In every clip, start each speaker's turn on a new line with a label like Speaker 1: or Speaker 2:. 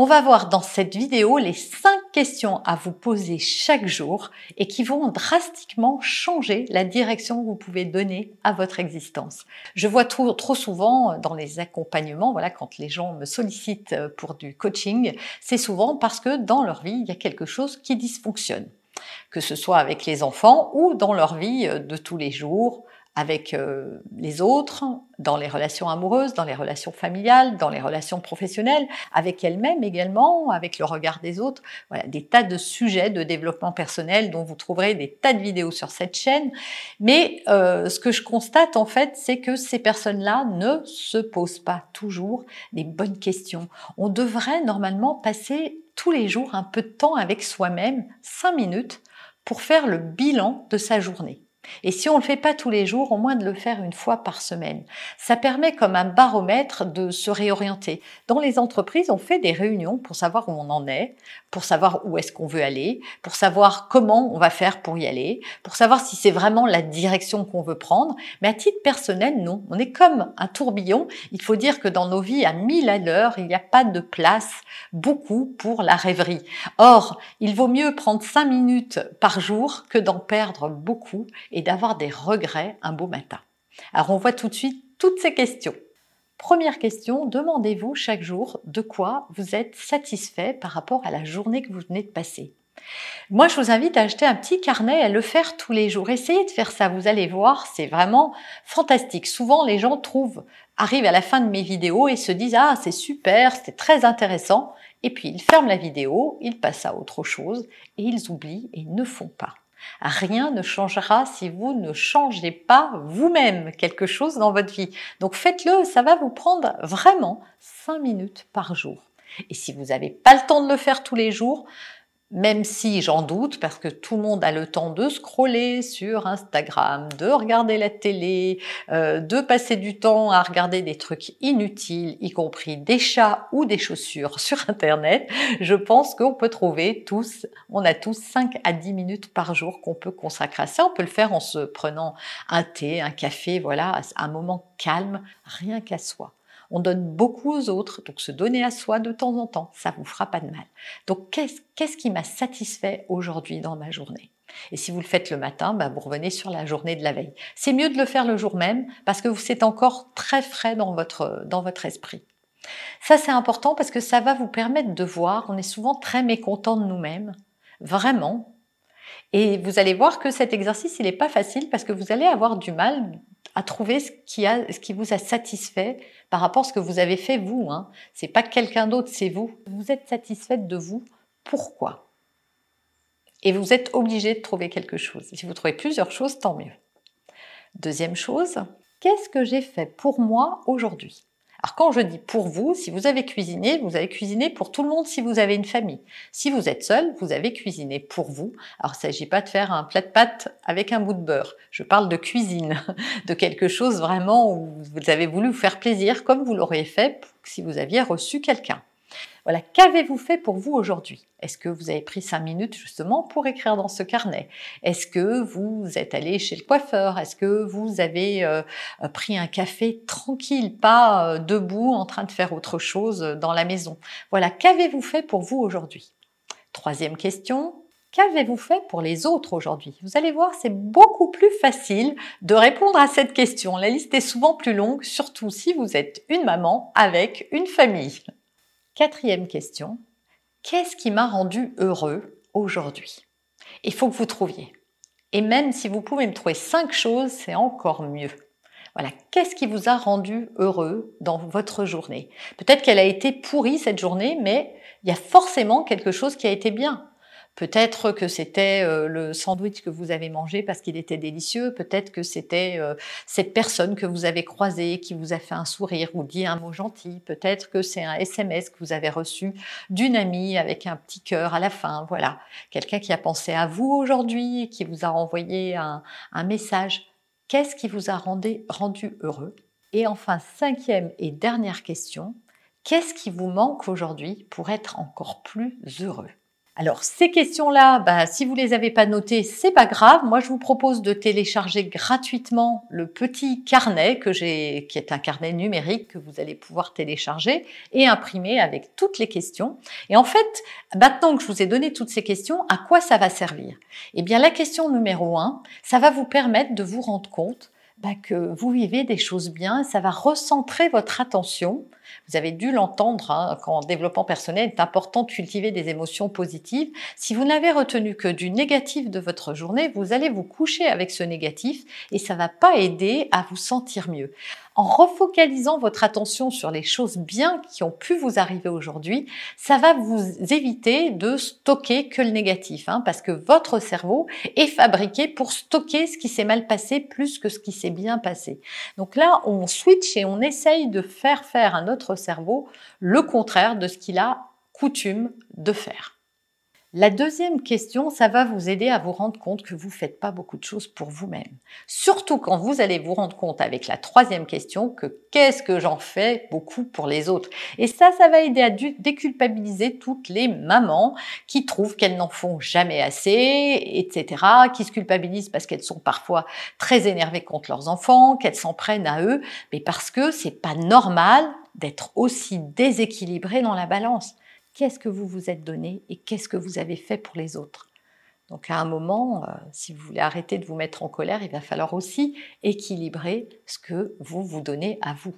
Speaker 1: On va voir dans cette vidéo les 5 questions à vous poser chaque jour et qui vont drastiquement changer la direction que vous pouvez donner à votre existence. Je vois trop, trop souvent dans les accompagnements, voilà, quand les gens me sollicitent pour du coaching, c'est souvent parce que dans leur vie, il y a quelque chose qui dysfonctionne. Que ce soit avec les enfants ou dans leur vie de tous les jours, avec euh, les autres, dans les relations amoureuses, dans les relations familiales, dans les relations professionnelles, avec elles-mêmes également, avec le regard des autres. Voilà, des tas de sujets de développement personnel dont vous trouverez des tas de vidéos sur cette chaîne. Mais euh, ce que je constate en fait, c'est que ces personnes-là ne se posent pas toujours des bonnes questions. On devrait normalement passer tous les jours un peu de temps avec soi-même, cinq minutes, pour faire le bilan de sa journée. Et si on ne le fait pas tous les jours, au moins de le faire une fois par semaine. Ça permet comme un baromètre de se réorienter. Dans les entreprises, on fait des réunions pour savoir où on en est, pour savoir où est-ce qu'on veut aller, pour savoir comment on va faire pour y aller, pour savoir si c'est vraiment la direction qu'on veut prendre. Mais à titre personnel, non. On est comme un tourbillon. Il faut dire que dans nos vies, à mille à l'heure, il n'y a pas de place, beaucoup, pour la rêverie. Or, il vaut mieux prendre cinq minutes par jour que d'en perdre beaucoup d'avoir des regrets un beau matin. Alors on voit tout de suite toutes ces questions. Première question, demandez-vous chaque jour de quoi vous êtes satisfait par rapport à la journée que vous venez de passer. Moi, je vous invite à acheter un petit carnet et à le faire tous les jours. Essayez de faire ça, vous allez voir, c'est vraiment fantastique. Souvent, les gens trouvent, arrivent à la fin de mes vidéos et se disent ah c'est super, c'était très intéressant, et puis ils ferment la vidéo, ils passent à autre chose et ils oublient et ne font pas. Rien ne changera si vous ne changez pas vous-même quelque chose dans votre vie. Donc faites-le, ça va vous prendre vraiment 5 minutes par jour. Et si vous n'avez pas le temps de le faire tous les jours, même si j'en doute, parce que tout le monde a le temps de scroller sur Instagram, de regarder la télé, euh, de passer du temps à regarder des trucs inutiles, y compris des chats ou des chaussures sur Internet, je pense qu'on peut trouver tous, on a tous 5 à 10 minutes par jour qu'on peut consacrer à ça. On peut le faire en se prenant un thé, un café, voilà, un moment calme, rien qu'à soi. On donne beaucoup aux autres, donc se donner à soi de temps en temps, ça vous fera pas de mal. Donc qu'est-ce qui m'a satisfait aujourd'hui dans ma journée? Et si vous le faites le matin, bah, vous revenez sur la journée de la veille. C'est mieux de le faire le jour même parce que c'est encore très frais dans votre, dans votre esprit. Ça, c'est important parce que ça va vous permettre de voir, on est souvent très mécontent de nous-mêmes, vraiment. Et vous allez voir que cet exercice, il n'est pas facile parce que vous allez avoir du mal à trouver ce qui, vous a satisfait par rapport à ce que vous avez fait vous. Hein. C'est pas quelqu'un d'autre, c'est vous. Vous êtes satisfaite de vous. Pourquoi? Et vous êtes obligé de trouver quelque chose. Si vous trouvez plusieurs choses, tant mieux. Deuxième chose, qu'est-ce que j'ai fait pour moi aujourd'hui? Alors quand je dis pour vous, si vous avez cuisiné, vous avez cuisiné pour tout le monde si vous avez une famille. Si vous êtes seul, vous avez cuisiné pour vous. Alors il ne s'agit pas de faire un plat de pâtes avec un bout de beurre. Je parle de cuisine, de quelque chose vraiment où vous avez voulu vous faire plaisir comme vous l'auriez fait si vous aviez reçu quelqu'un. Voilà, qu'avez-vous fait pour vous aujourd'hui? Est-ce que vous avez pris cinq minutes justement pour écrire dans ce carnet? Est-ce que vous êtes allé chez le coiffeur? Est-ce que vous avez euh, pris un café tranquille, pas euh, debout en train de faire autre chose dans la maison? Voilà, qu'avez-vous fait pour vous aujourd'hui? Troisième question, Qu'avez-vous fait pour les autres aujourd'hui? Vous allez voir, c'est beaucoup plus facile de répondre à cette question. La liste est souvent plus longue, surtout si vous êtes une maman avec une famille. Quatrième question, qu'est-ce qui m'a rendu heureux aujourd'hui? Il faut que vous trouviez. Et même si vous pouvez me trouver cinq choses, c'est encore mieux.
Speaker 2: Voilà, qu'est-ce qui vous a rendu heureux dans votre journée? Peut-être qu'elle a été pourrie cette journée, mais il y a forcément quelque chose qui a été bien. Peut-être que c'était euh, le sandwich que vous avez mangé parce qu'il était délicieux. Peut-être que c'était euh, cette personne que vous avez croisée qui vous a fait un sourire ou dit un mot gentil. Peut-être que c'est un SMS que vous avez reçu d'une amie avec un petit cœur à la fin. Voilà, quelqu'un qui a pensé à vous aujourd'hui, qui vous a envoyé un, message. Qu'est-ce qui vous a rendu, rendu heureux? Et enfin, cinquième et dernière question, qu'est-ce qui vous manque aujourd'hui pour être encore plus heureux? Alors ces questions-là, bah, si vous les avez pas notées, c'est pas grave. Moi, je vous propose de télécharger gratuitement le petit carnet que j'ai, qui est un carnet numérique que vous allez pouvoir télécharger et imprimer avec toutes les questions. Et en fait, maintenant que je vous ai donné toutes ces questions, à quoi ça va servir? Eh bien, la question numéro un, ça va vous permettre de vous rendre compte bah, que vous vivez des choses bien, ça va recentrer votre attention. Vous avez dû l'entendre hein, qu'en développement personnel, c'est important de cultiver des émotions positives. Si vous n'avez retenu que du négatif de votre journée, vous allez vous coucher avec ce négatif et ça va pas aider à vous sentir mieux en refocalisant votre attention sur les choses bien qui ont pu vous arriver aujourd'hui, ça va vous éviter de stocker que le négatif, hein, parce que votre cerveau est fabriqué pour stocker ce qui s'est mal passé plus que ce qui s'est bien passé. Donc là, on switch et on essaye de faire faire à cerveau le contraire de ce qu'il a coutume de faire. La deuxième question, ça va vous aider à vous rendre compte que vous ne faites pas beaucoup de choses pour vous-même. Surtout quand vous allez vous rendre compte avec la troisième question que qu'est-ce que j'en fais beaucoup pour les autres? Et ça, ça va aider à déculpabiliser toutes les mamans qui trouvent qu'elles n'en font jamais assez, etc., qui se culpabilisent parce qu'elles sont parfois très énervées contre leurs enfants, qu'elles s'en prennent à eux, mais parce que c'est pas normal d'être aussi déséquilibré dans la balance qu'est-ce que vous vous êtes donné et qu'est-ce que vous avez fait pour les autres? Donc à un moment, euh, si vous voulez arrêter de vous mettre en colère, il va falloir aussi équilibrer ce que vous vous donnez à vous.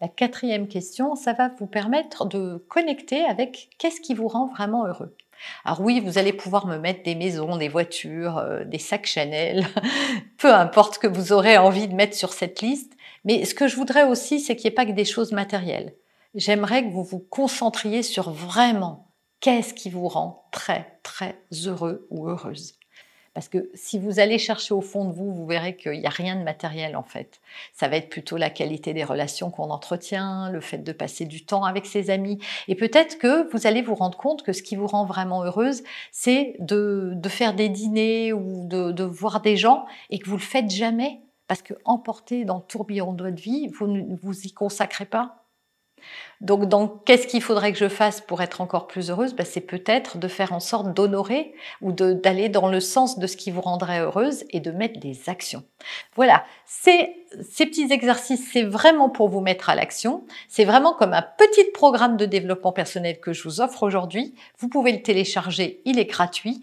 Speaker 2: La quatrième question, ça va vous permettre de connecter avec qu'est-ce qui vous rend vraiment heureux. Alors oui, vous allez pouvoir me mettre des maisons, des voitures, euh, des sacs Chanel, peu importe ce que vous aurez envie de mettre sur cette liste. Mais ce que je voudrais aussi, c'est qu'il n'y ait pas que des choses matérielles j'aimerais que vous vous concentriez sur vraiment qu'est-ce qui vous rend très très heureux ou heureuse. Parce que si vous allez chercher au fond de vous, vous verrez qu'il n'y a rien de matériel en fait. Ça va être plutôt la qualité des relations qu'on entretient, le fait de passer du temps avec ses amis. Et peut-être que vous allez vous rendre compte que ce qui vous rend vraiment heureuse, c'est de, faire des dîners ou de, de voir des gens et que vous le faites jamais. Parce que emporté dans le tourbillon de votre vie, vous ne vous y consacrez pas. Donc, qu'est-ce qu'il faudrait que je fasse pour être encore plus heureuse? Ben, C'est peut-être de faire en sorte d'honorer ou d'aller dans le sens de ce qui vous rendrait heureuse et de mettre des actions. Voilà, ces petits exercices, c'est vraiment pour vous mettre à l'action. C'est vraiment comme un petit programme de développement personnel que je vous offre aujourd'hui. Vous pouvez le télécharger, il est gratuit.